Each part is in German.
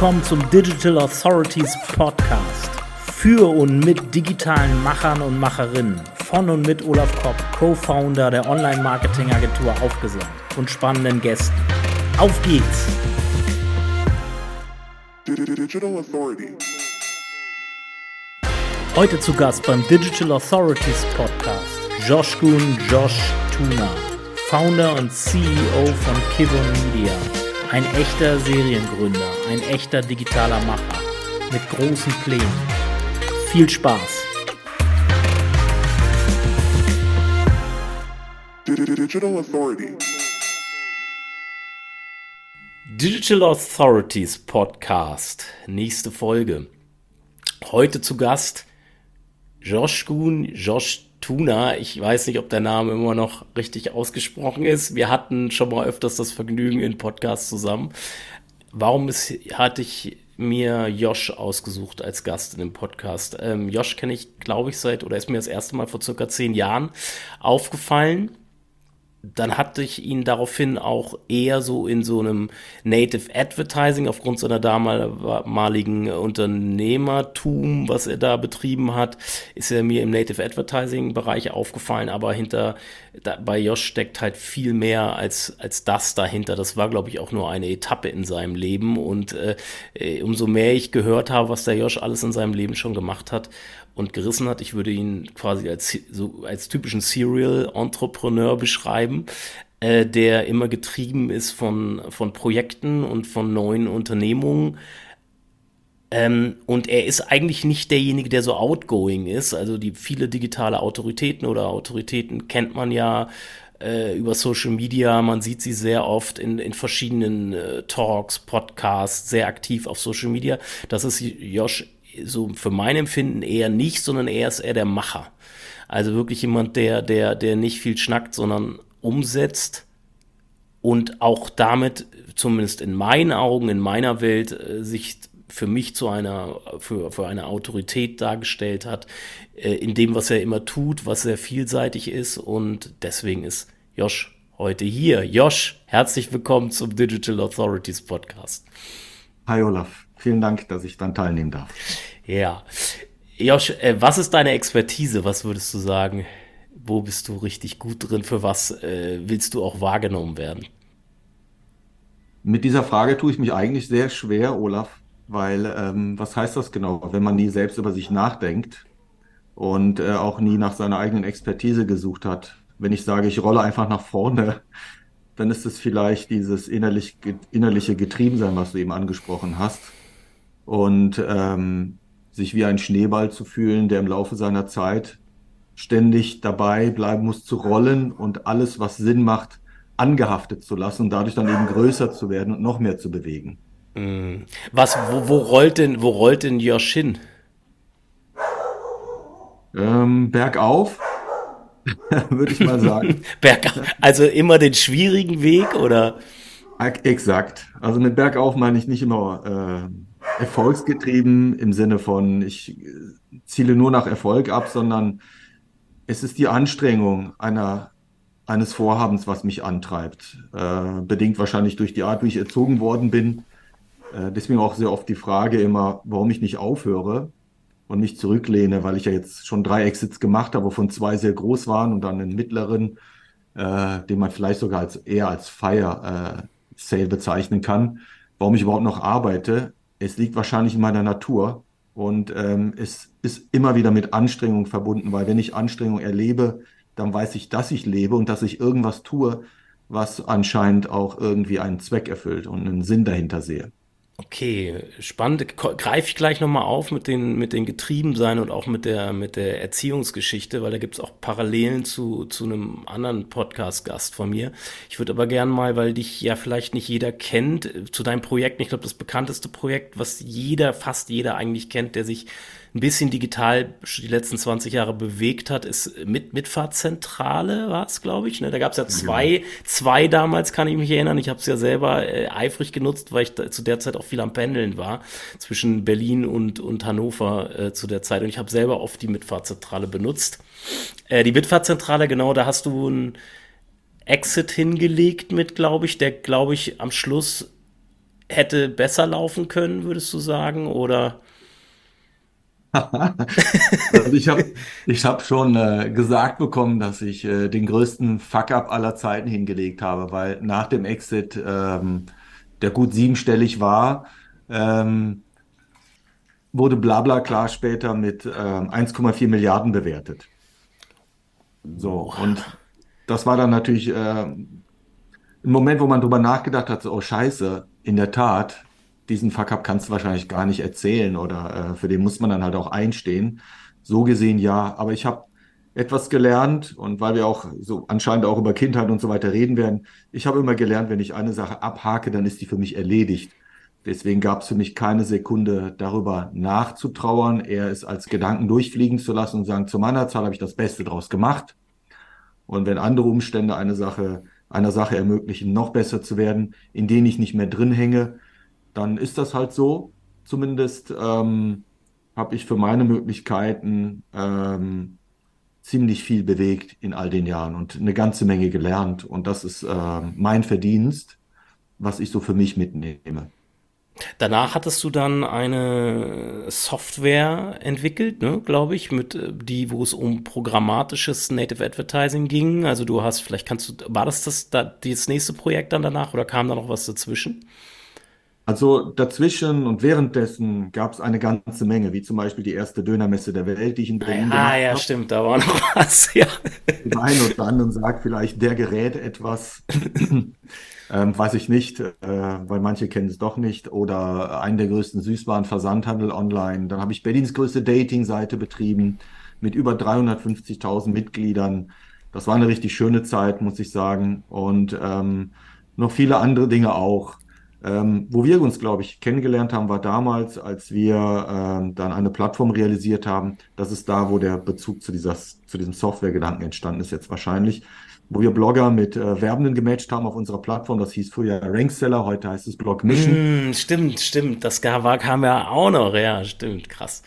willkommen zum Digital Authorities Podcast. Für und mit digitalen Machern und Macherinnen. Von und mit Olaf Kopp, Co-Founder der Online-Marketing-Agentur Aufgesagt und spannenden Gästen. Auf geht's! Digital Authority. Heute zu Gast beim Digital Authorities Podcast Josh Gun Josh Tuna, Founder und CEO von Kivon Media. Ein echter Seriengründer, ein echter digitaler Macher mit großen Plänen. Viel Spaß! Digital Authority. Digital Authorities Podcast, nächste Folge. Heute zu Gast Josh Kuhn, Josh Tuna. Ich weiß nicht, ob der Name immer noch richtig ausgesprochen ist. Wir hatten schon mal öfters das Vergnügen in Podcasts zusammen. Warum ist, hatte ich mir Josh ausgesucht als Gast in dem Podcast? Ähm, Josh kenne ich, glaube ich, seit, oder ist mir das erste Mal vor circa zehn Jahren aufgefallen dann hatte ich ihn daraufhin auch eher so in so einem Native Advertising aufgrund seiner damaligen Unternehmertum, was er da betrieben hat, ist er mir im Native Advertising Bereich aufgefallen, aber hinter da, bei Josh steckt halt viel mehr als als das dahinter. Das war glaube ich auch nur eine Etappe in seinem Leben und äh, äh umso mehr ich gehört habe, was der Josh alles in seinem Leben schon gemacht hat, und gerissen hat. Ich würde ihn quasi als, so, als typischen Serial-Entrepreneur beschreiben, äh, der immer getrieben ist von, von Projekten und von neuen Unternehmungen. Ähm, und er ist eigentlich nicht derjenige, der so outgoing ist. Also die viele digitale Autoritäten oder Autoritäten kennt man ja äh, über Social Media. Man sieht sie sehr oft in, in verschiedenen äh, Talks, Podcasts, sehr aktiv auf Social Media. Das ist Josh so für mein Empfinden eher nicht, sondern er ist eher der Macher. Also wirklich jemand, der, der, der nicht viel schnackt, sondern umsetzt und auch damit, zumindest in meinen Augen, in meiner Welt, äh, sich für mich zu einer, für, für eine Autorität dargestellt hat, äh, in dem, was er immer tut, was sehr vielseitig ist und deswegen ist Josh heute hier. Josh, herzlich willkommen zum Digital Authorities Podcast. Hi Olaf. Vielen Dank, dass ich dann teilnehmen darf. Ja. Josh, äh, was ist deine Expertise? Was würdest du sagen? Wo bist du richtig gut drin? Für was äh, willst du auch wahrgenommen werden? Mit dieser Frage tue ich mich eigentlich sehr schwer, Olaf, weil ähm, was heißt das genau, wenn man nie selbst über sich nachdenkt und äh, auch nie nach seiner eigenen Expertise gesucht hat? Wenn ich sage, ich rolle einfach nach vorne, dann ist es vielleicht dieses innerlich, innerliche Getriebensein, was du eben angesprochen hast und ähm, sich wie ein Schneeball zu fühlen, der im Laufe seiner Zeit ständig dabei bleiben muss zu rollen und alles, was Sinn macht, angehaftet zu lassen und dadurch dann eben größer zu werden und noch mehr zu bewegen. Mm. Was, wo, wo rollt denn, wo rollt denn Josh hin? Ähm, bergauf, würde ich mal sagen. bergauf, also immer den schwierigen Weg oder? Exakt. Also mit bergauf meine ich nicht immer äh, erfolgsgetrieben im Sinne von, ich ziele nur nach Erfolg ab, sondern es ist die Anstrengung einer, eines Vorhabens, was mich antreibt. Äh, bedingt wahrscheinlich durch die Art, wie ich erzogen worden bin. Äh, deswegen auch sehr oft die Frage immer, warum ich nicht aufhöre und nicht zurücklehne, weil ich ja jetzt schon drei Exits gemacht habe, wovon zwei sehr groß waren und dann einen mittleren, äh, den man vielleicht sogar als, eher als Fire äh, Sale bezeichnen kann. Warum ich überhaupt noch arbeite, es liegt wahrscheinlich in meiner Natur und ähm, es ist immer wieder mit Anstrengung verbunden, weil wenn ich Anstrengung erlebe, dann weiß ich, dass ich lebe und dass ich irgendwas tue, was anscheinend auch irgendwie einen Zweck erfüllt und einen Sinn dahinter sehe. Okay, spannend. Greife ich gleich nochmal auf mit den, mit den Getriebensein und auch mit der, mit der Erziehungsgeschichte, weil da gibt es auch Parallelen zu, zu einem anderen Podcast-Gast von mir. Ich würde aber gern mal, weil dich ja vielleicht nicht jeder kennt, zu deinem Projekt, ich glaube, das bekannteste Projekt, was jeder, fast jeder eigentlich kennt, der sich ein bisschen digital die letzten 20 Jahre bewegt hat, ist mit Mitfahrzentrale war es, glaube ich. Ne? Da gab es ja zwei, ja. zwei damals, kann ich mich erinnern. Ich habe es ja selber äh, eifrig genutzt, weil ich da, zu der Zeit auch viel am Pendeln war, zwischen Berlin und, und Hannover äh, zu der Zeit. Und ich habe selber oft die Mitfahrzentrale benutzt. Äh, die Mitfahrzentrale, genau, da hast du ein Exit hingelegt mit, glaube ich, der, glaube ich, am Schluss hätte besser laufen können, würdest du sagen? Oder? also ich habe ich hab schon äh, gesagt bekommen, dass ich äh, den größten Fuck-up aller Zeiten hingelegt habe, weil nach dem Exit, ähm, der gut siebenstellig war, ähm, wurde Blabla später mit ähm, 1,4 Milliarden bewertet. So, und das war dann natürlich äh, ein Moment, wo man drüber nachgedacht hat, so, oh Scheiße, in der Tat, diesen Fuck-up kannst du wahrscheinlich gar nicht erzählen oder äh, für den muss man dann halt auch einstehen. So gesehen ja, aber ich habe etwas gelernt und weil wir auch so anscheinend auch über Kindheit und so weiter reden werden, ich habe immer gelernt, wenn ich eine Sache abhake, dann ist die für mich erledigt. Deswegen gab es für mich keine Sekunde darüber nachzutrauern, eher es als Gedanken durchfliegen zu lassen und sagen, zu meiner Zahl habe ich das Beste draus gemacht. Und wenn andere Umstände eine Sache, einer Sache ermöglichen, noch besser zu werden, in denen ich nicht mehr drin hänge, dann ist das halt so. Zumindest ähm, habe ich für meine Möglichkeiten ähm, ziemlich viel bewegt in all den Jahren und eine ganze Menge gelernt. Und das ist äh, mein Verdienst, was ich so für mich mitnehme. Danach hattest du dann eine Software entwickelt, ne, glaube ich, mit äh, die, wo es um programmatisches Native Advertising ging. Also du hast, vielleicht kannst du, war das das, das nächste Projekt dann danach oder kam da noch was dazwischen? Also dazwischen und währenddessen gab es eine ganze Menge, wie zum Beispiel die erste Dönermesse der Welt, die ich in Berlin Ah, ja, habe. stimmt, da war noch was, ja. Der eine oder andere sagt vielleicht, der gerät etwas. Ähm, weiß ich nicht, äh, weil manche kennen es doch nicht. Oder einen der größten Süßwarenversandhandel online. Dann habe ich Berlins größte Dating-Seite betrieben mit über 350.000 Mitgliedern. Das war eine richtig schöne Zeit, muss ich sagen. Und ähm, noch viele andere Dinge auch. Ähm, wo wir uns, glaube ich, kennengelernt haben, war damals, als wir ähm, dann eine Plattform realisiert haben. Das ist da, wo der Bezug zu, dieser, zu diesem Software-Gedanken entstanden ist, jetzt wahrscheinlich wo wir Blogger mit äh, Werbenden gematcht haben auf unserer Plattform. Das hieß früher Rankseller, heute heißt es Blog Mission. Mm, stimmt, stimmt. Das war, kam ja auch noch, ja, stimmt, krass.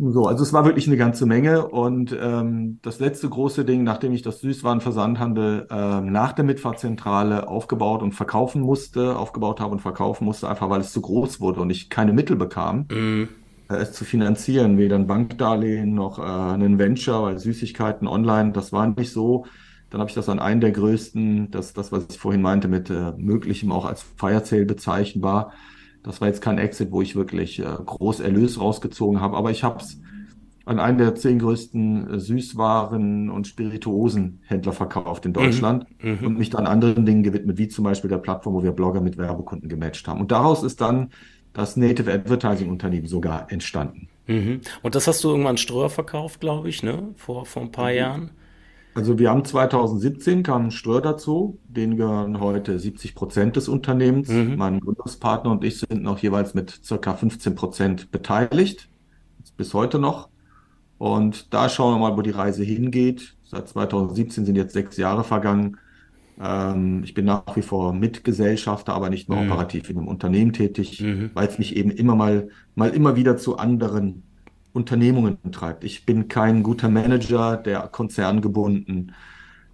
So, also es war wirklich eine ganze Menge. Und ähm, das letzte große Ding, nachdem ich das Süßwarenversandhandel ähm, nach der Mitfahrzentrale aufgebaut und verkaufen musste, aufgebaut habe und verkaufen musste, einfach weil es zu groß wurde und ich keine Mittel bekam, mm. äh, es zu finanzieren, weder ein Bankdarlehen noch äh, einen Venture, weil Süßigkeiten online, das war nicht so dann habe ich das an einen der größten, das, das was ich vorhin meinte, mit äh, möglichem auch als Fire Sale bezeichnbar. Das war jetzt kein Exit, wo ich wirklich äh, groß Erlös rausgezogen habe, aber ich habe es an einen der zehn größten äh, Süßwaren- und Spirituosenhändler verkauft in Deutschland mhm. mhm. und mich dann anderen Dingen gewidmet, wie zum Beispiel der Plattform, wo wir Blogger mit Werbekunden gematcht haben. Und daraus ist dann das Native Advertising Unternehmen sogar entstanden. Mhm. Und das hast du irgendwann Ströer verkauft, glaube ich, ne? Vor, vor ein paar mhm. Jahren. Also wir haben 2017 kam Ströer dazu, den gehören heute 70 Prozent des Unternehmens. Mhm. Mein Gründungspartner und ich sind noch jeweils mit circa 15 Prozent beteiligt, bis heute noch. Und da schauen wir mal, wo die Reise hingeht. Seit 2017 sind jetzt sechs Jahre vergangen. Ähm, ich bin nach wie vor Mitgesellschafter, aber nicht mehr mhm. operativ in einem Unternehmen tätig, mhm. weil es mich eben immer mal, mal immer wieder zu anderen Unternehmungen treibt. Ich bin kein guter Manager, der konzerngebunden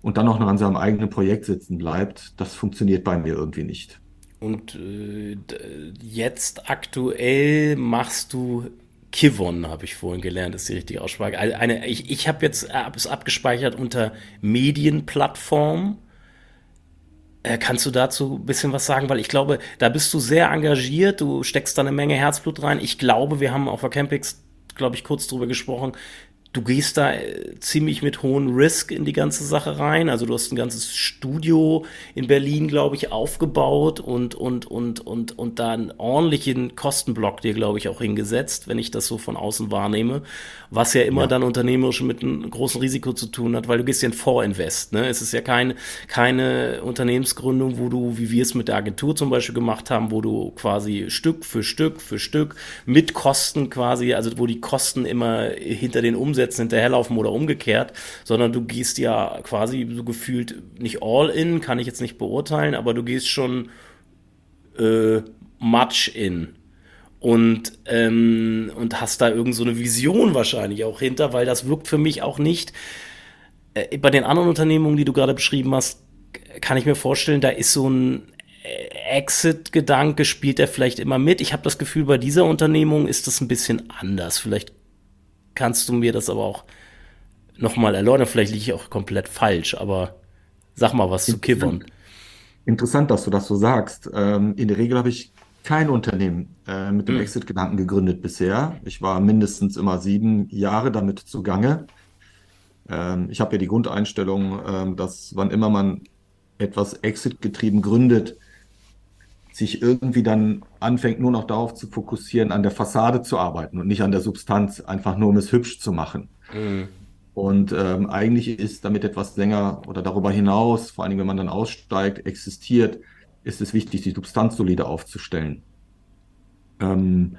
und dann auch noch an seinem eigenen Projekt sitzen bleibt. Das funktioniert bei mir irgendwie nicht. Und äh, jetzt aktuell machst du Kivon, habe ich vorhin gelernt, ist die richtige Aussprache. Eine, ich ich habe jetzt es abgespeichert unter Medienplattform. Äh, kannst du dazu ein bisschen was sagen? Weil ich glaube, da bist du sehr engagiert, du steckst da eine Menge Herzblut rein. Ich glaube, wir haben auf der Campix glaube ich, kurz drüber gesprochen, du gehst da äh, ziemlich mit hohem Risk in die ganze Sache rein. Also du hast ein ganzes Studio in Berlin, glaube ich, aufgebaut und, und, und, und, und da einen ordentlichen Kostenblock dir, glaube ich, auch hingesetzt, wenn ich das so von außen wahrnehme. Was ja immer ja. dann unternehmerisch mit einem großen Risiko zu tun hat, weil du gehst ja in Vorinvest. Ne? Es ist ja kein, keine Unternehmensgründung, wo du, wie wir es mit der Agentur zum Beispiel gemacht haben, wo du quasi Stück für Stück für Stück mit Kosten quasi, also wo die Kosten immer hinter den Umsätzen Umsätzen hinterherlaufen oder umgekehrt, sondern du gehst ja quasi so gefühlt nicht all in, kann ich jetzt nicht beurteilen, aber du gehst schon äh, much in. Und, ähm, und hast da irgend so eine Vision wahrscheinlich auch hinter, weil das wirkt für mich auch nicht. Äh, bei den anderen Unternehmungen, die du gerade beschrieben hast, kann ich mir vorstellen, da ist so ein Exit-Gedanke spielt er vielleicht immer mit. Ich habe das Gefühl, bei dieser Unternehmung ist das ein bisschen anders. Vielleicht kannst du mir das aber auch nochmal erläutern. Vielleicht liege ich auch komplett falsch, aber sag mal was zu Kivon. Interessant, dass du das so sagst. Ähm, in der Regel habe ich kein Unternehmen äh, mit dem hm. Exit-Gedanken gegründet bisher. Ich war mindestens immer sieben Jahre damit zugange. Ähm, ich habe ja die Grundeinstellung, ähm, dass wann immer man etwas Exit-getrieben gründet, sich irgendwie dann anfängt, nur noch darauf zu fokussieren, an der Fassade zu arbeiten und nicht an der Substanz, einfach nur um es hübsch zu machen. Mhm. Und ähm, eigentlich ist damit etwas länger oder darüber hinaus, vor allem wenn man dann aussteigt, existiert, ist es wichtig, die Substanz solide aufzustellen. Ähm,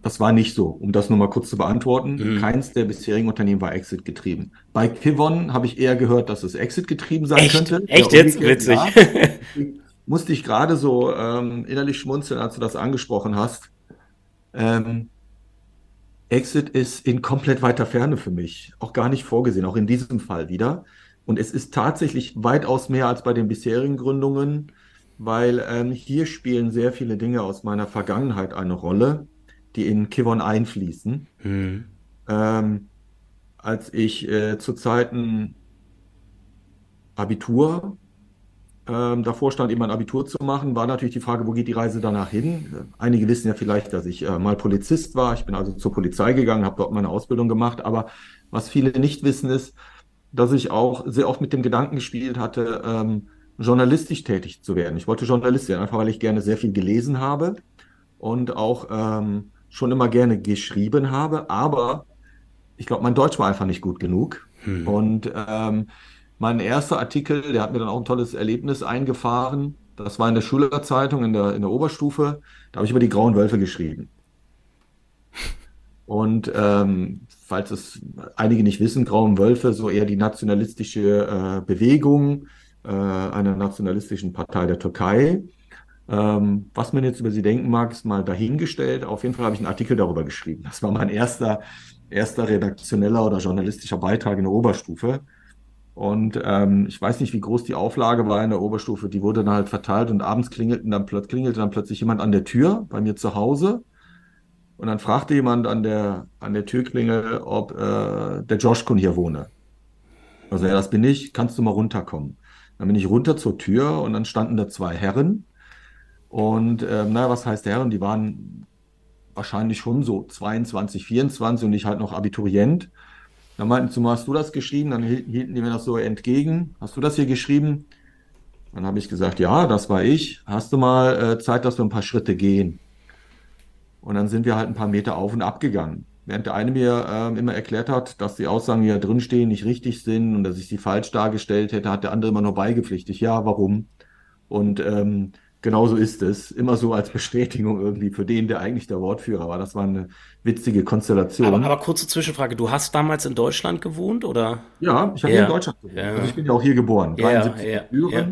das war nicht so, um das nur mal kurz zu beantworten. Mhm. Keins der bisherigen Unternehmen war Exit getrieben. Bei Kivon habe ich eher gehört, dass es Exit getrieben sein Echt? könnte. Echt ja, jetzt? Witzig. Ja, musste ich gerade so ähm, innerlich schmunzeln, als du das angesprochen hast. Ähm, Exit ist in komplett weiter Ferne für mich. Auch gar nicht vorgesehen, auch in diesem Fall wieder. Und es ist tatsächlich weitaus mehr als bei den bisherigen Gründungen, weil ähm, hier spielen sehr viele Dinge aus meiner Vergangenheit eine Rolle die in Kivon einfließen. Mhm. Ähm, als ich äh, zu Zeiten Abitur ähm, davor stand, eben ein Abitur zu machen, war natürlich die Frage, wo geht die Reise danach hin? Einige wissen ja vielleicht, dass ich äh, mal Polizist war. Ich bin also zur Polizei gegangen, habe dort meine Ausbildung gemacht. Aber was viele nicht wissen, ist, dass ich auch sehr oft mit dem Gedanken gespielt hatte, ähm, journalistisch tätig zu werden. Ich wollte Journalist werden, einfach weil ich gerne sehr viel gelesen habe und auch ähm, schon immer gerne geschrieben habe, aber ich glaube, mein Deutsch war einfach nicht gut genug. Hm. Und ähm, mein erster Artikel, der hat mir dann auch ein tolles Erlebnis eingefahren. Das war in der Schülerzeitung in der, in der Oberstufe. Da habe ich über die grauen Wölfe geschrieben. Und ähm, falls es einige nicht wissen, Grauen Wölfe, so eher die nationalistische äh, Bewegung äh, einer nationalistischen Partei der Türkei. Ähm, was man jetzt über sie denken mag, ist mal dahingestellt. Auf jeden Fall habe ich einen Artikel darüber geschrieben. Das war mein erster, erster redaktioneller oder journalistischer Beitrag in der Oberstufe. Und ähm, ich weiß nicht, wie groß die Auflage war in der Oberstufe. Die wurde dann halt verteilt und abends klingelten dann, klingelte dann plötzlich jemand an der Tür bei mir zu Hause. Und dann fragte jemand an der, an der Türklingel, ob äh, der Joshkun hier wohne. Also ja, das bin ich, kannst du mal runterkommen. Dann bin ich runter zur Tür und dann standen da zwei Herren und ähm, naja, was heißt der? Und die waren wahrscheinlich schon so 22, 24 und ich halt noch Abiturient. Dann meinten sie, hast du das geschrieben? Dann hielten die mir das so entgegen. Hast du das hier geschrieben? Dann habe ich gesagt, ja, das war ich. Hast du mal äh, Zeit, dass wir ein paar Schritte gehen? Und dann sind wir halt ein paar Meter auf und ab gegangen. Während der eine mir äh, immer erklärt hat, dass die Aussagen, die da drinstehen, nicht richtig sind und dass ich sie falsch dargestellt hätte, hat der andere immer nur beigepflichtig. Ja, warum? Und ähm, Genauso ist es. Immer so als Bestätigung irgendwie für den, der eigentlich der Wortführer war. Das war eine witzige Konstellation. Aber, aber kurze Zwischenfrage. Du hast damals in Deutschland gewohnt, oder? Ja, ich habe ja. hier in Deutschland gewohnt. Ja. Also ich bin ja auch hier geboren. 73 ja, ja,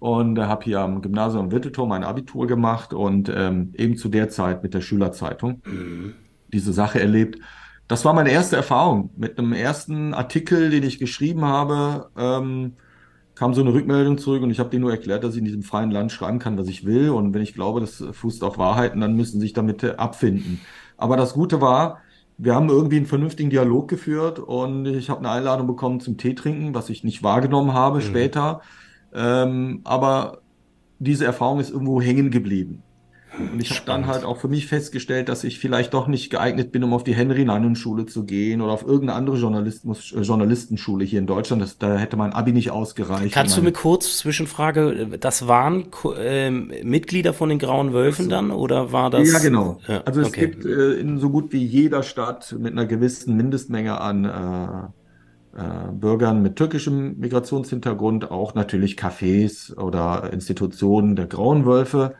Und äh, habe hier am Gymnasium Wittelturm mein Abitur gemacht und ähm, eben zu der Zeit mit der Schülerzeitung mhm. diese Sache erlebt. Das war meine erste Erfahrung mit einem ersten Artikel, den ich geschrieben habe. Ähm, kam so eine Rückmeldung zurück und ich habe denen nur erklärt, dass ich in diesem freien Land schreiben kann, was ich will. Und wenn ich glaube, das fußt auf Wahrheiten, dann müssen sie sich damit abfinden. Aber das Gute war, wir haben irgendwie einen vernünftigen Dialog geführt und ich habe eine Einladung bekommen zum Tee trinken, was ich nicht wahrgenommen habe mhm. später. Ähm, aber diese Erfahrung ist irgendwo hängen geblieben. Und ich habe dann halt auch für mich festgestellt, dass ich vielleicht doch nicht geeignet bin, um auf die Henry-Nannen-Schule zu gehen oder auf irgendeine andere Journalismus, äh, Journalistenschule hier in Deutschland. Das, da hätte mein Abi nicht ausgereicht. Kannst du mir kurz Zwischenfrage, das waren äh, Mitglieder von den Grauen Wölfen so. dann oder war das? Ja, genau. Ja, also es okay. gibt äh, in so gut wie jeder Stadt mit einer gewissen Mindestmenge an äh, äh, Bürgern mit türkischem Migrationshintergrund auch natürlich Cafés oder Institutionen der Grauen Wölfe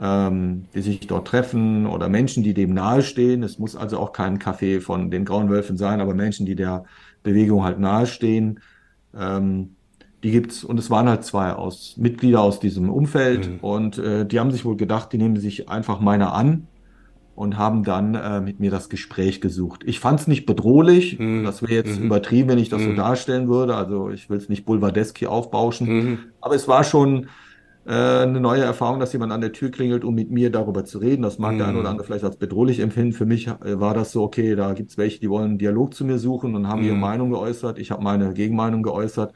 ähm, die sich dort treffen oder Menschen, die dem nahestehen. Es muss also auch kein Café von den Grauen Wölfen sein, aber Menschen, die der Bewegung halt nahestehen. Ähm, die gibt's und es waren halt zwei aus Mitglieder aus diesem Umfeld mhm. und äh, die haben sich wohl gedacht, die nehmen sich einfach meiner an und haben dann äh, mit mir das Gespräch gesucht. Ich fand es nicht bedrohlich. Mhm. Das wäre jetzt Mhm. übertrieben, wenn ich das so Mhm. darstellen würde. Also ich will es nicht boulevardesk hier aufbauschen. Mhm. Aber es war schon eine neue Erfahrung, dass jemand an der Tür klingelt, um mit mir darüber zu reden. Das mag der eine oder Mhm. andere vielleicht als bedrohlich empfinden. Für mich äh, war das so, okay, da gibt es welche, die wollen einen Dialog zu mir suchen und haben ihre Mhm. Meinung geäußert. Ich habe meine Gegenmeinung geäußert.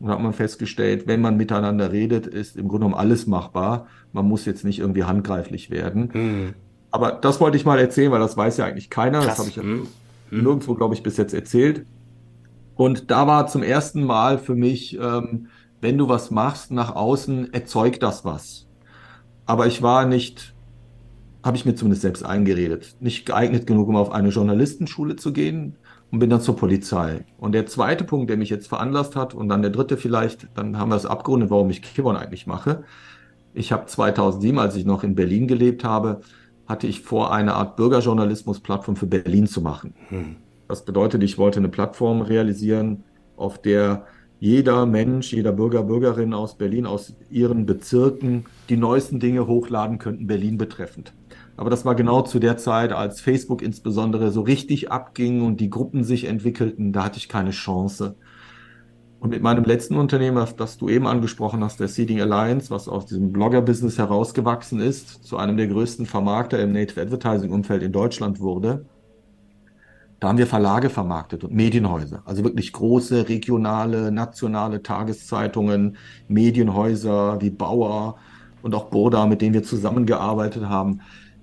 Und hat man festgestellt, wenn man miteinander redet, ist im Grunde genommen alles machbar. Man muss jetzt nicht irgendwie handgreiflich werden. Mhm. Aber das wollte ich mal erzählen, weil das weiß ja eigentlich keiner. Das Krass. habe ich ja. Mhm. nirgendwo, glaube ich, bis jetzt erzählt. Und da war zum ersten Mal für mich, ähm, wenn du was machst nach außen, erzeugt das was. Aber ich war nicht, habe ich mir zumindest selbst eingeredet, nicht geeignet genug, um auf eine Journalistenschule zu gehen und bin dann zur Polizei. Und der zweite Punkt, der mich jetzt veranlasst hat, und dann der dritte vielleicht, dann haben wir es abgerundet, warum ich Kibon eigentlich mache. Ich habe 2007, als ich noch in Berlin gelebt habe, hatte ich vor, eine Art Bürgerjournalismus-Plattform für Berlin zu machen. Mhm. Das bedeutet, ich wollte eine Plattform realisieren, auf der jeder Mensch, jeder Bürger, Bürgerin aus Berlin, aus ihren Bezirken die neuesten Dinge hochladen könnten, Berlin betreffend. Aber das war genau zu der Zeit, als Facebook insbesondere so richtig abging und die Gruppen sich entwickelten, da hatte ich keine Chance. Und mit meinem letzten Unternehmen, das, du eben angesprochen hast, der Seeding Alliance, was aus diesem Blogger-Business herausgewachsen ist, zu einem der größten Vermarkter im Native Advertising-Umfeld in Deutschland wurde, da haben wir Verlage vermarktet und Medienhäuser. Also wirklich große, regionale, nationale Tageszeitungen, Medienhäuser wie Bauer und auch Burda, mit denen wir zusammengearbeitet haben.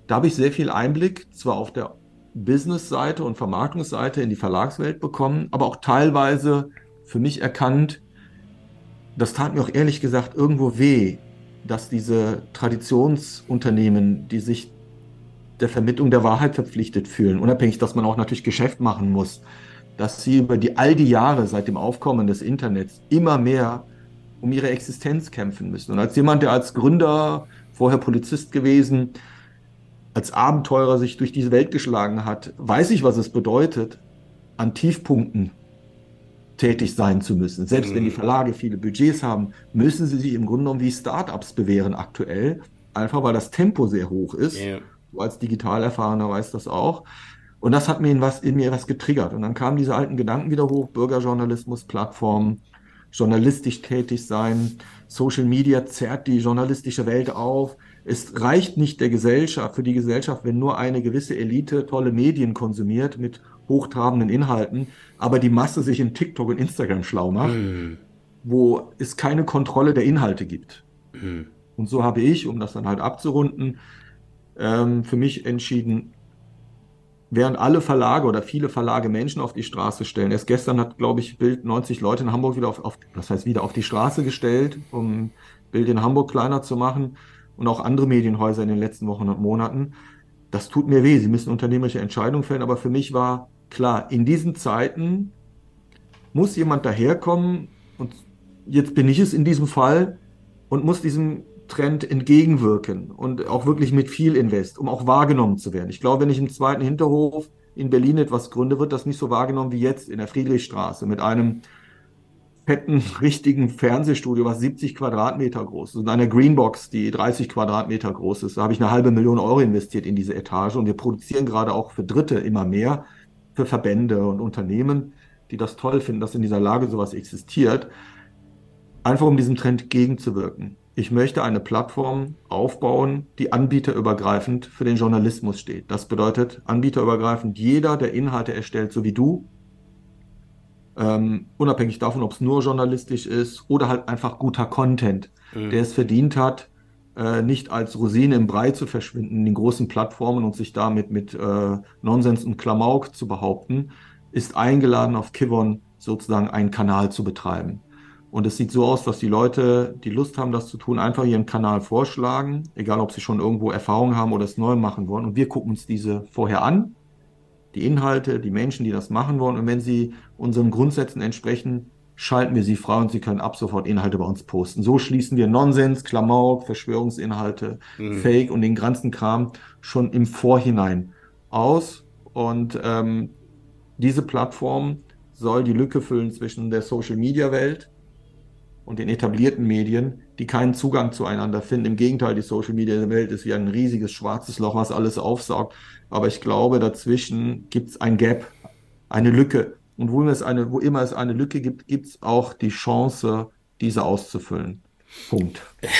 Da habe ich sehr viel Einblick, zwar auf der Business-Seite und Vermarktungsseite in die Verlagswelt bekommen, aber auch teilweise für mich erkannt, das tat mir auch ehrlich gesagt irgendwo weh, dass diese Traditionsunternehmen, die sich der Vermittlung der Wahrheit verpflichtet fühlen, unabhängig, dass man auch natürlich Geschäft machen muss, dass sie über die all die Jahre seit dem Aufkommen des Internets immer mehr um ihre Existenz kämpfen müssen. Und als jemand, der als Gründer, vorher Polizist gewesen, als Abenteurer sich durch diese Welt geschlagen hat, weiß ich, was es bedeutet, an Tiefpunkten tätig sein zu müssen. Selbst wenn die Verlage viele Budgets haben, müssen sie sich im Grunde genommen wie Startups bewähren aktuell, einfach weil das Tempo sehr hoch ist. Ja. Du als digital erfahrener weißt das auch. Und das hat mir in, was, in mir was getriggert. Und dann kamen diese alten Gedanken wieder hoch, Bürgerjournalismus, Plattformen, journalistisch tätig sein, Social Media zerrt die journalistische Welt auf. Es reicht nicht der Gesellschaft, für die Gesellschaft, wenn nur eine gewisse Elite tolle Medien konsumiert mit hochtrabenden Inhalten, aber die Masse sich in TikTok und Instagram schlau macht, Mhm. wo es keine Kontrolle der Inhalte gibt. Mhm. Und so habe ich, um das dann halt abzurunden, ähm, für mich entschieden, während alle Verlage oder viele Verlage Menschen auf die Straße stellen. Erst gestern hat, glaube ich, Bild 90 Leute in Hamburg wieder auf, auf, das heißt wieder auf die Straße gestellt, um Bild in Hamburg kleiner zu machen und auch andere Medienhäuser in den letzten Wochen und Monaten. Das tut mir weh. Sie müssen unternehmerische Entscheidungen fällen, aber für mich war klar, in diesen Zeiten muss jemand daherkommen und jetzt bin ich es in diesem Fall und muss diesem Trend entgegenwirken und auch wirklich mit viel Invest, um auch wahrgenommen zu werden. Ich glaube, wenn ich im zweiten Hinterhof in Berlin etwas gründe, wird das nicht so wahrgenommen wie jetzt in der Friedrichstraße mit einem fetten, richtigen Fernsehstudio, was 70 Quadratmeter groß ist und einer Greenbox, die 30 Quadratmeter groß ist. Da habe ich eine halbe Million Euro investiert in diese Etage und wir produzieren gerade auch für Dritte immer mehr, für Verbände und Unternehmen, die das toll finden, dass in dieser Lage sowas existiert, einfach um diesem Trend gegenzuwirken. Ich möchte eine Plattform aufbauen, die anbieterübergreifend für den Journalismus steht. Das bedeutet anbieterübergreifend jeder, der Inhalte erstellt, so wie du, ähm, unabhängig davon, ob es nur journalistisch ist oder halt einfach guter Content, Mhm. der es verdient hat, äh, nicht als Rosine im Brei zu verschwinden in den großen Plattformen und sich damit mit äh, Nonsens und Klamauk zu behaupten, ist eingeladen, auf Kivon sozusagen einen Kanal zu betreiben. Und es sieht so aus, dass die Leute, die Lust haben, das zu tun, einfach ihren Kanal vorschlagen, egal ob sie schon irgendwo Erfahrung haben oder es neu machen wollen. Und wir gucken uns diese vorher an, die Inhalte, die Menschen, die das machen wollen. Und wenn sie unseren Grundsätzen entsprechen, schalten wir sie frei und sie können ab sofort Inhalte bei uns posten. So schließen wir Nonsens, Klamauk, Verschwörungsinhalte, Mhm. Fake und den ganzen Kram schon im Vorhinein aus. Und ähm, diese Plattform soll die Lücke füllen zwischen der Social-Media-Welt und den etablierten Medien die keinen Zugang zueinander finden. Im Gegenteil, die Social Media Welt ist wie ein riesiges schwarzes Loch, was alles aufsaugt. Aber ich glaube, dazwischen gibt es ein Gap, eine Lücke. Und wo, es eine, wo immer es eine Lücke gibt, gibt es auch die Chance, diese auszufüllen. Punkt.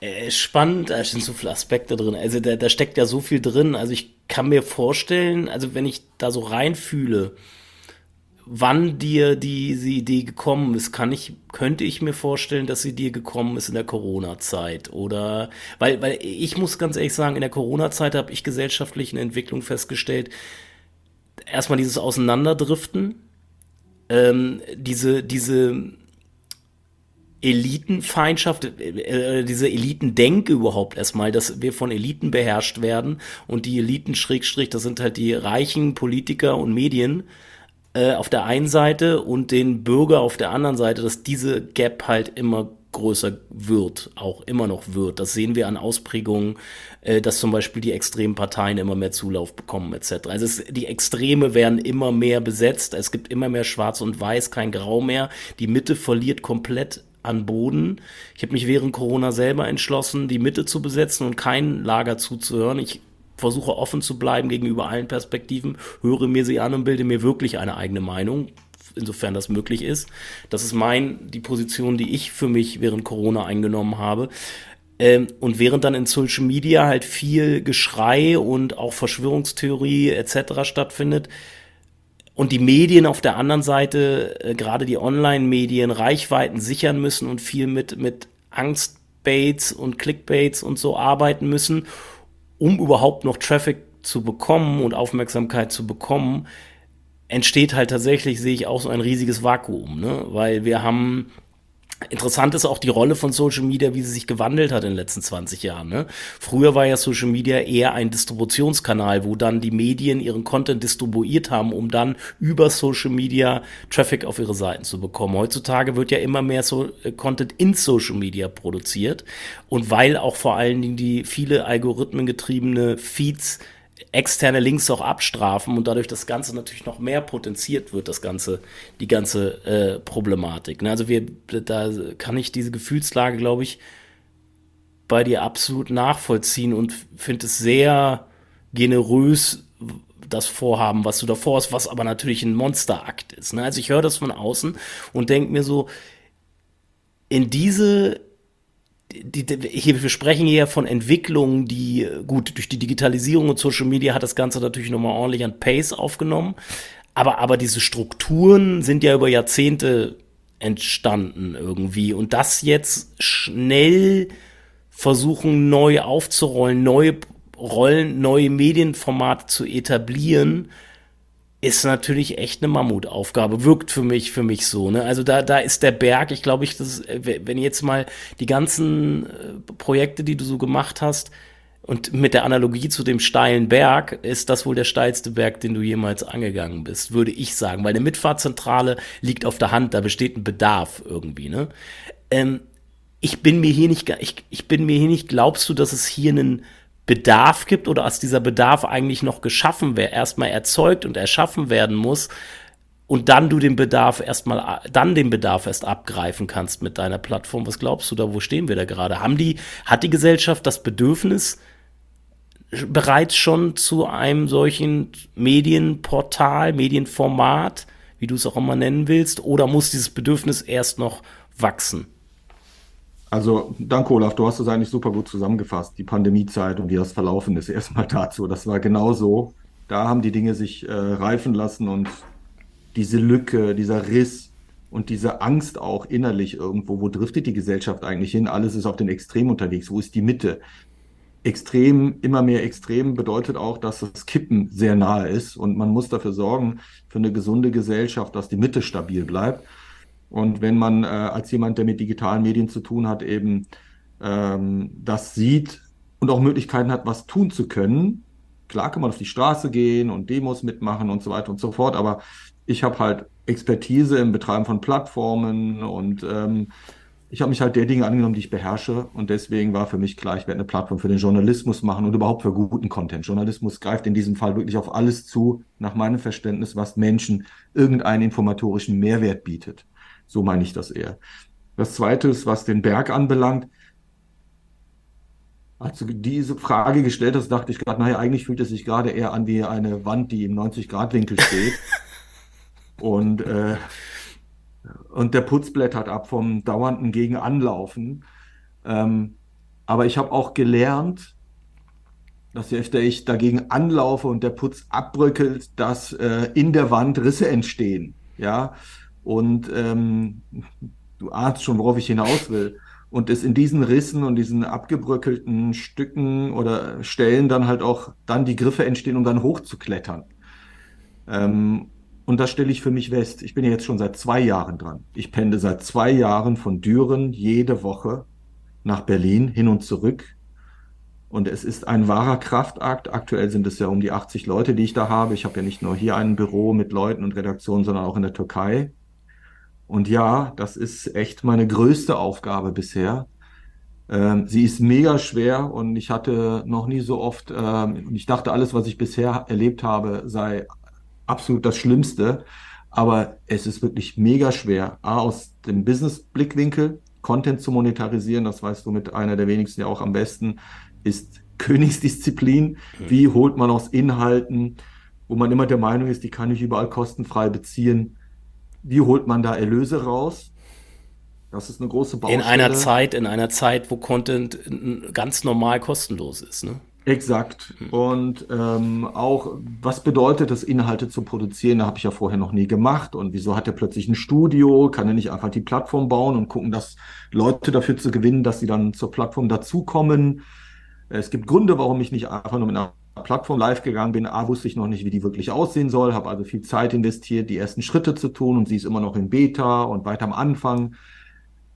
Äh, spannend, da sind so viele Aspekte drin. Also da, da steckt ja so viel drin. Also ich kann mir vorstellen, also wenn ich da so reinfühle, wann dir diese Idee gekommen ist, kann ich, könnte ich mir vorstellen, dass sie dir gekommen ist in der Corona-Zeit. Oder weil, weil ich muss ganz ehrlich sagen, in der Corona-Zeit habe ich gesellschaftlich eine Entwicklung festgestellt. Erstmal dieses Auseinanderdriften, ähm, diese, diese Elitenfeindschaft, äh, äh, diese Elitendenke überhaupt erstmal, dass wir von Eliten beherrscht werden und die Eliten Schrägstrich, das sind halt die reichen Politiker und Medien äh, auf der einen Seite und den Bürger auf der anderen Seite, dass diese Gap halt immer größer wird, auch immer noch wird. Das sehen wir an Ausprägungen, äh, dass zum Beispiel die extremen Parteien immer mehr Zulauf bekommen etc. Also es, die Extreme werden immer mehr besetzt, es gibt immer mehr Schwarz und Weiß, kein Grau mehr. Die Mitte verliert komplett an Boden. Ich habe mich während Corona selber entschlossen, die Mitte zu besetzen und kein Lager zuzuhören. Ich versuche offen zu bleiben gegenüber allen Perspektiven, höre mir sie an und bilde mir wirklich eine eigene Meinung, insofern das möglich ist. Das ist mein, die Position, die ich für mich während Corona eingenommen habe. Ähm, und während dann in Social Media halt viel Geschrei und auch Verschwörungstheorie etc. stattfindet, und die Medien auf der anderen Seite, äh, gerade die Online-Medien, Reichweiten sichern müssen und viel mit, mit Angstbaits und Clickbaits und so arbeiten müssen, um überhaupt noch Traffic zu bekommen und Aufmerksamkeit zu bekommen, entsteht halt tatsächlich, sehe ich auch so ein riesiges Vakuum, ne? Weil wir haben Interessant ist auch die Rolle von Social Media, wie sie sich gewandelt hat in den letzten 20 Jahren. Ne? Früher war ja Social Media eher ein Distributionskanal, wo dann die Medien ihren Content distribuiert haben, um dann über Social Media Traffic auf ihre Seiten zu bekommen. Heutzutage wird ja immer mehr so äh, Content in Social Media produziert und weil auch vor allen Dingen die viele algorithmengetriebene Feeds externe Links auch abstrafen und dadurch das Ganze natürlich noch mehr potenziert wird, das ganze, die ganze äh, Problematik. Ne? Also wir, da kann ich diese Gefühlslage, glaube ich, bei dir absolut nachvollziehen und finde es sehr generös, das Vorhaben, was du davor hast, was aber natürlich ein Monsterakt ist. Ne? Also ich höre das von außen und denke mir so, in diese die, die, hier, wir sprechen hier von Entwicklungen, die, gut, durch die Digitalisierung und Social Media hat das Ganze natürlich nochmal ordentlich an Pace aufgenommen. Aber, aber diese Strukturen sind ja über Jahrzehnte entstanden irgendwie. Und das jetzt schnell versuchen, neu aufzurollen, neue Rollen, neue Medienformate zu etablieren, ist natürlich echt eine Mammutaufgabe. Wirkt für mich, für mich so. Ne? Also da, da ist der Berg, ich glaube, ich, das, wenn jetzt mal die ganzen äh, Projekte, die du so gemacht hast, und mit der Analogie zu dem steilen Berg ist das wohl der steilste Berg, den du jemals angegangen bist, würde ich sagen. Weil eine Mitfahrzentrale liegt auf der Hand, da besteht ein Bedarf irgendwie. Ne? Ähm, ich bin mir hier nicht, ich, ich bin mir hier nicht, glaubst du, dass es hier einen Bedarf gibt oder als dieser Bedarf eigentlich noch geschaffen wäre, erstmal erzeugt und erschaffen werden muss und dann du den Bedarf erstmal, dann den Bedarf erst abgreifen kannst mit deiner Plattform. Was glaubst du da, wo stehen wir da gerade? Haben die, hat die Gesellschaft das Bedürfnis bereits schon zu einem solchen Medienportal, Medienformat, wie du es auch immer nennen willst, oder muss dieses Bedürfnis erst noch wachsen? Also, danke Olaf, du hast es eigentlich super gut zusammengefasst, die Pandemiezeit und wie das verlaufen ist. Erstmal dazu, das war genau so. Da haben die Dinge sich äh, reifen lassen und diese Lücke, dieser Riss und diese Angst auch innerlich irgendwo, wo driftet die Gesellschaft eigentlich hin? Alles ist auf den Extrem unterwegs. Wo ist die Mitte? Extrem, immer mehr Extrem bedeutet auch, dass das Kippen sehr nahe ist und man muss dafür sorgen, für eine gesunde Gesellschaft, dass die Mitte stabil bleibt. Und wenn man äh, als jemand, der mit digitalen Medien zu tun hat, eben ähm, das sieht und auch Möglichkeiten hat, was tun zu können, klar kann man auf die Straße gehen und Demos mitmachen und so weiter und so fort, aber ich habe halt Expertise im Betreiben von Plattformen und ähm, ich habe mich halt der Dinge angenommen, die ich beherrsche und deswegen war für mich klar, ich werde eine Plattform für den Journalismus machen und überhaupt für guten Content. Journalismus greift in diesem Fall wirklich auf alles zu, nach meinem Verständnis, was Menschen irgendeinen informatorischen Mehrwert bietet. So meine ich das eher. Das Zweite ist, was den Berg anbelangt. Als du diese Frage gestellt hast, dachte ich gerade, naja, eigentlich fühlt es sich gerade eher an wie eine Wand, die im 90-Grad-Winkel steht. Und, äh, und der Putz blättert ab vom dauernden Gegenanlaufen. Ähm, aber ich habe auch gelernt, dass je öfter ich dagegen anlaufe und der Putz abbröckelt, dass äh, in der Wand Risse entstehen. Ja, und ähm, du ahnst schon, worauf ich hinaus will. Und es in diesen Rissen und diesen abgebröckelten Stücken oder Stellen dann halt auch dann die Griffe entstehen, um dann hochzuklettern. Ähm, und das stelle ich für mich fest. Ich bin ja jetzt schon seit zwei Jahren dran. Ich pende seit zwei Jahren von Düren jede Woche nach Berlin hin und zurück und es ist ein wahrer Kraftakt. Aktuell sind es ja um die 80 Leute, die ich da habe. Ich habe ja nicht nur hier ein Büro mit Leuten und Redaktionen, sondern auch in der Türkei. Und ja, das ist echt meine größte Aufgabe bisher. Ähm, sie ist mega schwer und ich hatte noch nie so oft, ähm, ich dachte, alles, was ich bisher erlebt habe, sei absolut das Schlimmste. Aber es ist wirklich mega schwer. A, aus dem Business-Blickwinkel, Content zu monetarisieren, das weißt du mit einer der wenigsten ja auch am besten ist Königsdisziplin. Wie holt man aus Inhalten, wo man immer der Meinung ist, die kann ich überall kostenfrei beziehen, wie holt man da Erlöse raus? Das ist eine große Baustelle. In einer Zeit, in einer Zeit, wo Content ganz normal kostenlos ist, ne? Exakt. Und ähm, auch, was bedeutet es, Inhalte zu produzieren? Da habe ich ja vorher noch nie gemacht. Und wieso hat er plötzlich ein Studio? Kann er nicht einfach die Plattform bauen und gucken, dass Leute dafür zu gewinnen, dass sie dann zur Plattform dazukommen? Es gibt Gründe, warum ich nicht einfach nur mit einer Plattform live gegangen bin. A, wusste ich noch nicht, wie die wirklich aussehen soll, habe also viel Zeit investiert, die ersten Schritte zu tun und sie ist immer noch in Beta und weiter am Anfang.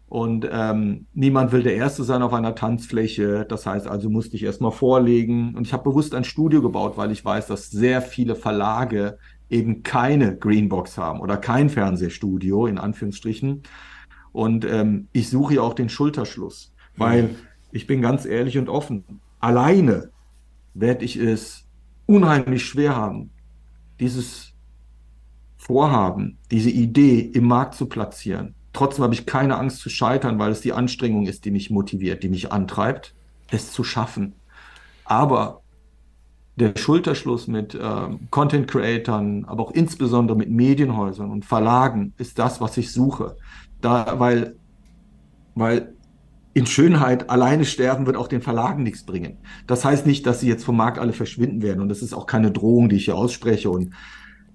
Und ähm, niemand will der Erste sein auf einer Tanzfläche. Das heißt also, musste ich erstmal vorlegen. Und ich habe bewusst ein Studio gebaut, weil ich weiß, dass sehr viele Verlage eben keine Greenbox haben oder kein Fernsehstudio, in Anführungsstrichen. Und ähm, ich suche ja auch den Schulterschluss, weil mhm. ich bin ganz ehrlich und offen alleine werde ich es unheimlich schwer haben, dieses Vorhaben, diese Idee im Markt zu platzieren. Trotzdem habe ich keine Angst zu scheitern, weil es die Anstrengung ist, die mich motiviert, die mich antreibt, es zu schaffen. Aber der Schulterschluss mit äh, Content Creatern, aber auch insbesondere mit Medienhäusern und Verlagen ist das, was ich suche. Da, weil, weil in Schönheit alleine sterben wird auch den Verlagen nichts bringen. Das heißt nicht, dass sie jetzt vom Markt alle verschwinden werden. Und das ist auch keine Drohung, die ich hier ausspreche und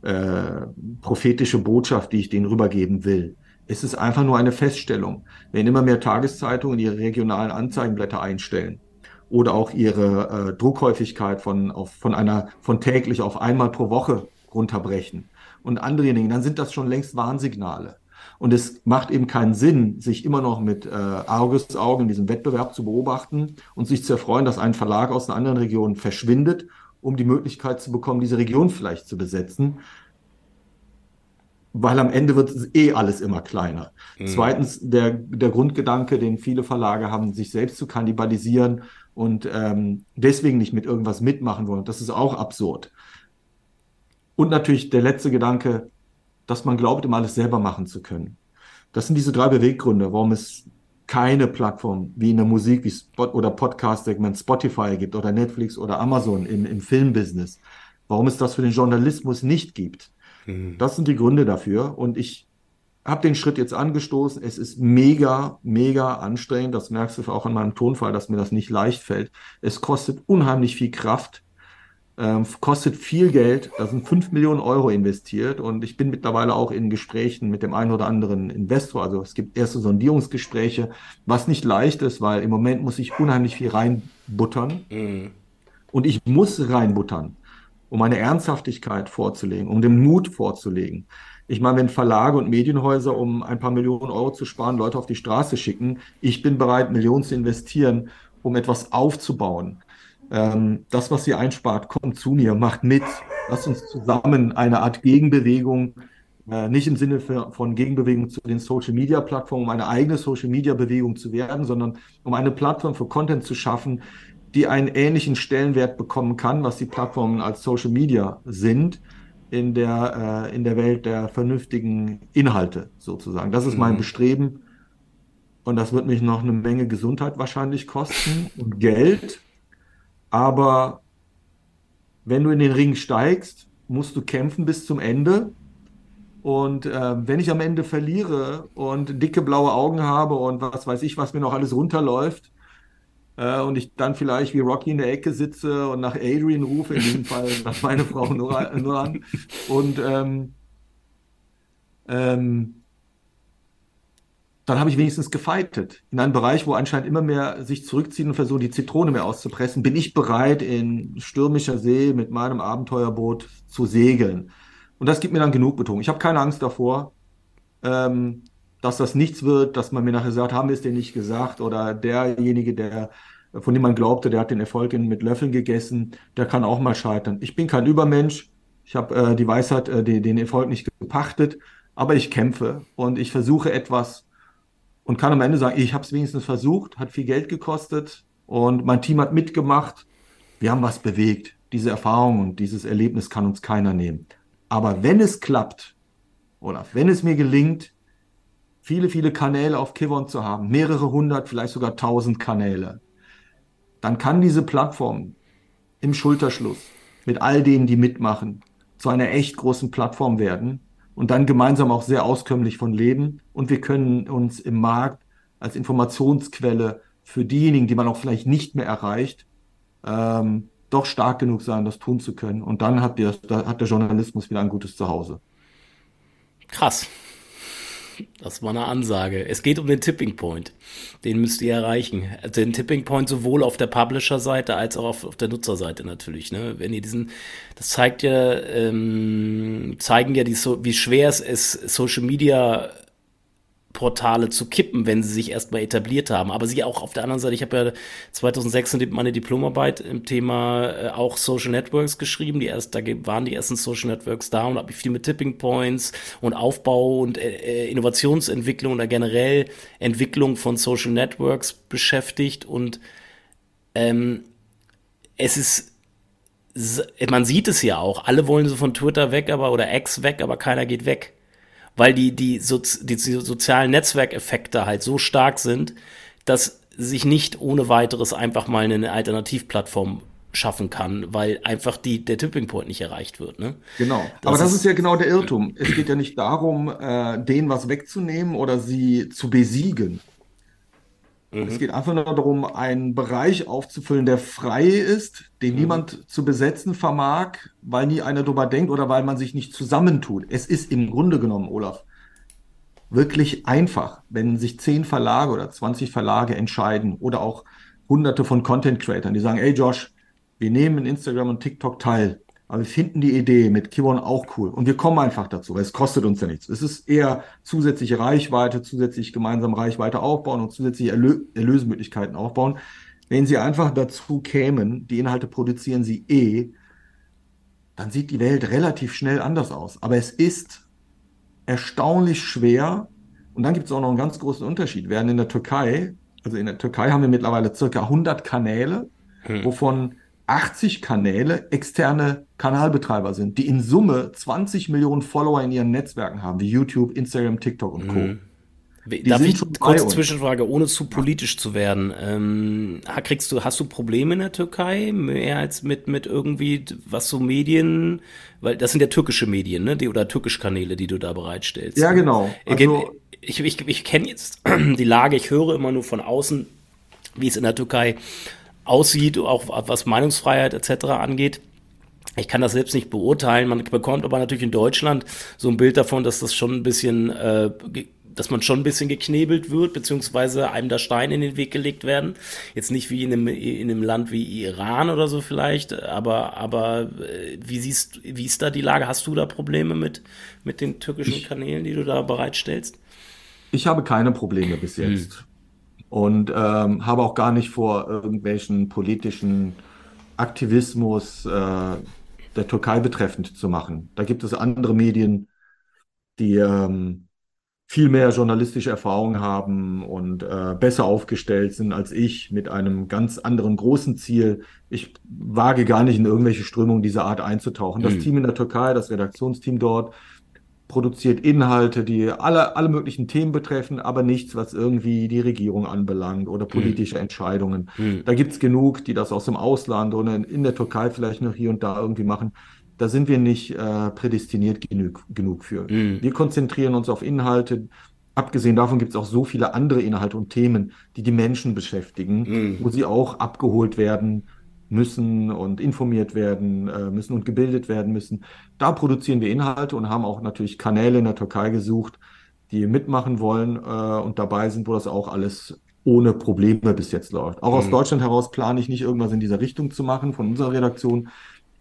äh, prophetische Botschaft, die ich denen rübergeben will. Es ist einfach nur eine Feststellung. Wenn immer mehr Tageszeitungen ihre regionalen Anzeigenblätter einstellen oder auch ihre äh, Druckhäufigkeit von, auf, von einer von täglich auf einmal pro Woche runterbrechen und andere Dinge, dann sind das schon längst Warnsignale. Und es macht eben keinen Sinn, sich immer noch mit äh, Argusaugen in diesem Wettbewerb zu beobachten und sich zu erfreuen, dass ein Verlag aus einer anderen Region verschwindet, um die Möglichkeit zu bekommen, diese Region vielleicht zu besetzen. Weil am Ende wird es eh alles immer kleiner. Mhm. Zweitens, der, der Grundgedanke, den viele Verlage haben, sich selbst zu kannibalisieren und ähm, deswegen nicht mit irgendwas mitmachen wollen. Das ist auch absurd. Und natürlich der letzte Gedanke, dass man glaubt, immer alles selber machen zu können. Das sind diese drei Beweggründe, warum es keine Plattform wie in der Musik wie Spot oder Podcast-Segment Spotify gibt oder Netflix oder Amazon im, im Filmbusiness. Warum es das für den Journalismus nicht gibt. Mhm. Das sind die Gründe dafür. Und ich habe den Schritt jetzt angestoßen. Es ist mega, mega anstrengend. Das merkst du auch an meinem Tonfall, dass mir das nicht leicht fällt. Es kostet unheimlich viel Kraft ähm, kostet viel Geld. Da sind 5 Millionen Euro investiert und ich bin mittlerweile auch in Gesprächen mit dem einen oder anderen Investor. Also es gibt erste Sondierungsgespräche, was nicht leicht ist, weil im Moment muss ich unheimlich viel reinbuttern. Mhm. Und ich muss reinbuttern, um eine Ernsthaftigkeit vorzulegen, um den Mut vorzulegen. Ich meine, wenn Verlage und Medienhäuser, um ein paar Millionen Euro zu sparen, Leute auf die Straße schicken, ich bin bereit, Millionen zu investieren, um etwas aufzubauen ähm, das, was ihr einspart, kommt zu mir, macht mit, lasst uns zusammen eine Art Gegenbewegung, äh, nicht im Sinne für, von Gegenbewegung zu den Social-Media-Plattformen, um eine eigene Social-Media-Bewegung zu werden, sondern um eine Plattform für Content zu schaffen, die einen ähnlichen Stellenwert bekommen kann, was die Plattformen als Social Media sind, in der, äh, in der Welt der vernünftigen Inhalte sozusagen. Das ist mein mhm. Bestreben Und das wird mich noch eine Menge Gesundheit wahrscheinlich kosten und Geld. Aber wenn du in den Ring steigst, musst du kämpfen bis zum Ende. Und äh, wenn ich am Ende verliere und dicke blaue Augen habe und was weiß ich, was mir noch alles runterläuft, äh, und ich dann vielleicht wie Rocky in der Ecke sitze und nach Adrian rufe, in diesem Fall nach meiner Frau Nuran, und ähm, ähm, dann habe ich wenigstens gefeitet. In einem Bereich, wo anscheinend immer mehr sich zurückziehen und versuchen, die Zitrone mehr auszupressen, bin ich bereit, in stürmischer See mit meinem Abenteuerboot zu segeln. Und das gibt mir dann genug Betonung. Ich habe keine Angst davor, ähm, dass das nichts wird, dass man mir nachher sagt, haben wir es dir nicht gesagt? Oder derjenige, der, von dem man glaubte, der hat den Erfolg mit Löffeln gegessen, der kann auch mal scheitern. Ich bin kein Übermensch. Ich habe äh, die Weisheit, äh, die, den Erfolg nicht gepachtet, aber ich kämpfe und ich versuche etwas und kann am Ende sagen, ich habe es wenigstens versucht, hat viel Geld gekostet und mein Team hat mitgemacht. Wir haben was bewegt. Diese Erfahrung und dieses Erlebnis kann uns keiner nehmen. Aber wenn es klappt, oder wenn es mir gelingt, viele, viele Kanäle auf Kivon zu haben, mehrere hundert, vielleicht sogar tausend Kanäle, dann kann diese Plattform im Schulterschluss mit all denen, die mitmachen, zu einer echt großen Plattform werden, und dann gemeinsam auch sehr auskömmlich von leben. Und wir können uns im Markt als Informationsquelle für diejenigen, die man auch vielleicht nicht mehr erreicht, ähm, doch stark genug sein, das tun zu können. Und dann hat der, hat der Journalismus wieder ein gutes Zuhause. Krass. Das war eine Ansage. Es geht um den Tipping Point. Den müsst ihr erreichen. Also den Tipping Point sowohl auf der Publisher-Seite als auch auf, auf der Nutzerseite natürlich. Ne? Wenn ihr diesen, das zeigt ja, ähm, zeigen ja die, so, wie schwer es ist, Social Media Portale zu kippen, wenn sie sich erstmal etabliert haben. Aber sie auch auf der anderen Seite, ich habe ja 2006 meine Diplomarbeit im Thema äh, auch Social Networks geschrieben. Die erst, da waren die ersten Social Networks da und habe mich viel mit Tipping Points und Aufbau und äh, äh Innovationsentwicklung oder generell Entwicklung von Social Networks beschäftigt und ähm, es ist man sieht es ja auch, alle wollen so von Twitter weg, aber oder X weg, aber keiner geht weg weil die, die, Sozi die sozialen Netzwerkeffekte halt so stark sind, dass sich nicht ohne weiteres einfach mal eine Alternativplattform schaffen kann, weil einfach die, der Tipping Point nicht erreicht wird. Ne? Genau. Das Aber das ist, ist, ja genau der Irrtum. Es geht ja nicht darum, äh, denen was wegzunehmen oder sie zu besiegen. Mhm. Es geht einfach nur darum, einen Bereich aufzufüllen, der frei ist, den mhm. niemand zu besetzen vermag, weil nie einer drüber denkt oder weil man sich nicht zusammentut. Es ist im Grunde genommen, Olaf, wirklich einfach, wenn sich zehn Verlage oder 20 Verlage entscheiden oder auch hunderte von Content Creators, die sagen, ey Josh, wir nehmen Instagram und TikTok teil. Aber wir finden die Idee mit Kibon auch cool. Und wir kommen einfach dazu, weil es kostet uns ja nichts. Es ist eher zusätzliche Reichweite, zusätzlich gemeinsam Reichweite aufbauen und zusätzliche Erlö Erlösmöglichkeiten aufbauen. Wenn sie einfach dazu kämen, die Inhalte produzieren sie eh, dann sieht die Welt relativ schnell anders aus. Aber es ist erstaunlich schwer. Und dann gibt es auch noch einen ganz großen Unterschied. Während in der Türkei, also in der Türkei haben wir mittlerweile circa 100 Kanäle, hm. wovon 80 Kanäle externe Kanalbetreiber sind, die in Summe 20 Millionen Follower in ihren Netzwerken haben, wie YouTube, Instagram, TikTok und Co. Mhm. Die Darf ich kurz Zwischenfrage, ohne zu politisch zu werden? Ähm, kriegst du, hast du Probleme in der Türkei mehr als mit mit irgendwie was so Medien, weil das sind ja türkische Medien, ne, die oder türkische Kanäle, die du da bereitstellst. Ja, genau. Also, ich ich, ich, ich kenne jetzt die Lage, ich höre immer nur von außen, wie es in der Türkei aussieht, auch was Meinungsfreiheit etc. angeht. Ich kann das selbst nicht beurteilen. Man bekommt aber natürlich in Deutschland so ein Bild davon, dass das schon ein bisschen, äh, dass man schon ein bisschen geknebelt wird, beziehungsweise einem da Steine in den Weg gelegt werden. Jetzt nicht wie in einem, in einem Land wie Iran oder so vielleicht, aber, aber äh, wie siehst, wie ist da die Lage? Hast du da Probleme mit, mit den türkischen Kanälen, die du da bereitstellst? Ich habe keine Probleme bis hm. jetzt. Und ähm, habe auch gar nicht vor, irgendwelchen politischen Aktivismus äh, der Türkei betreffend zu machen. Da gibt es andere Medien, die ähm, viel mehr journalistische Erfahrung haben und äh, besser aufgestellt sind als ich mit einem ganz anderen großen Ziel. Ich wage gar nicht in irgendwelche Strömungen dieser Art einzutauchen. Das mhm. Team in der Türkei, das Redaktionsteam dort, produziert Inhalte, die alle, alle möglichen Themen betreffen, aber nichts, was irgendwie die Regierung anbelangt oder politische mhm. Entscheidungen. Mhm. Da gibt's genug, die das aus dem Ausland oder in, in, der Türkei vielleicht noch hier und da irgendwie machen. Da sind wir nicht äh, prädestiniert genug, genug für. Mhm. Wir konzentrieren uns auf Inhalte. Abgesehen davon gibt es auch so viele andere Inhalte und Themen, die die Menschen beschäftigen, mhm. wo sie auch abgeholt werden müssen und informiert werden äh, müssen und gebildet werden müssen. Da produzieren wir Inhalte und haben auch natürlich Kanäle in der Türkei gesucht, die mitmachen wollen äh, und dabei sind, wo das auch alles ohne Probleme bis jetzt läuft. Auch mhm. aus Deutschland heraus plane ich nicht irgendwas in dieser Richtung zu machen von unserer Redaktion.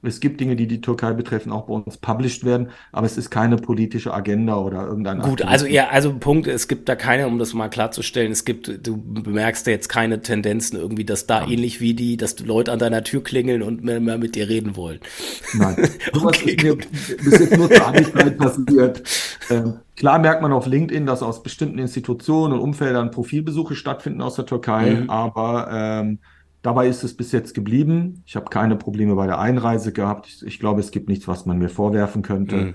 Es gibt Dinge, die die Türkei betreffen, auch bei uns published werden, aber es ist keine politische Agenda oder irgendein. Gut, also ja, also Punkt, es gibt da keine, um das mal klarzustellen, es gibt, du bemerkst ja jetzt keine Tendenzen irgendwie, dass da ja. ähnlich wie die, dass Leute an deiner Tür klingeln und mehr, mehr mit dir reden wollen. Nein, okay, ist mir bis jetzt nur zur Anigkeit passiert. Ähm, klar merkt man auf LinkedIn, dass aus bestimmten Institutionen und Umfeldern Profilbesuche stattfinden aus der Türkei, mhm. aber ähm, Dabei ist es bis jetzt geblieben. Ich habe keine Probleme bei der Einreise gehabt. Ich, ich glaube, es gibt nichts, was man mir vorwerfen könnte. Mhm.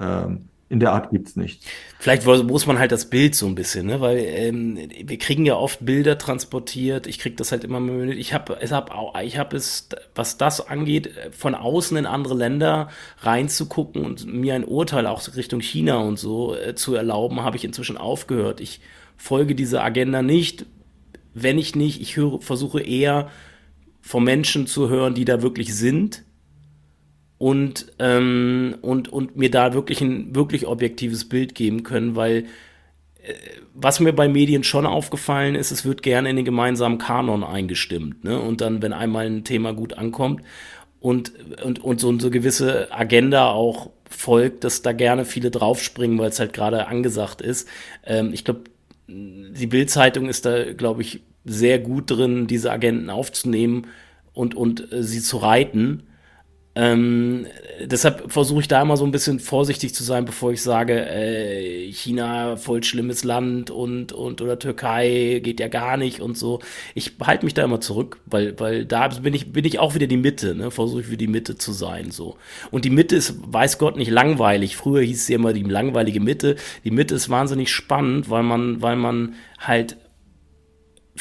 Ähm, in der Art gibt's nichts. Vielleicht muss man halt das Bild so ein bisschen, ne? weil ähm, wir kriegen ja oft Bilder transportiert. Ich krieg das halt immer mit. Ich habe es hab ich habe es, was das angeht, von außen in andere Länder reinzugucken und mir ein Urteil auch Richtung China und so äh, zu erlauben, habe ich inzwischen aufgehört. Ich folge dieser Agenda nicht, wenn ich nicht, ich höre, versuche eher von Menschen zu hören, die da wirklich sind und, ähm, und, und mir da wirklich ein wirklich objektives Bild geben können, weil äh, was mir bei Medien schon aufgefallen ist, es wird gerne in den gemeinsamen Kanon eingestimmt. Ne? Und dann, wenn einmal ein Thema gut ankommt und, und, und so eine gewisse Agenda auch folgt, dass da gerne viele draufspringen, weil es halt gerade angesagt ist. Ähm, ich glaube, die Bild-Zeitung ist da, glaube ich, sehr gut drin, diese Agenten aufzunehmen und, und äh, sie zu reiten. Ähm, deshalb versuche ich da immer so ein bisschen vorsichtig zu sein, bevor ich sage, äh, China voll schlimmes Land und, und oder Türkei geht ja gar nicht und so. Ich halte mich da immer zurück, weil, weil da bin ich, bin ich auch wieder die Mitte, ne? Versuche ich für die Mitte zu sein. so. Und die Mitte ist, weiß Gott, nicht langweilig. Früher hieß sie immer die langweilige Mitte. Die Mitte ist wahnsinnig spannend, weil man, weil man halt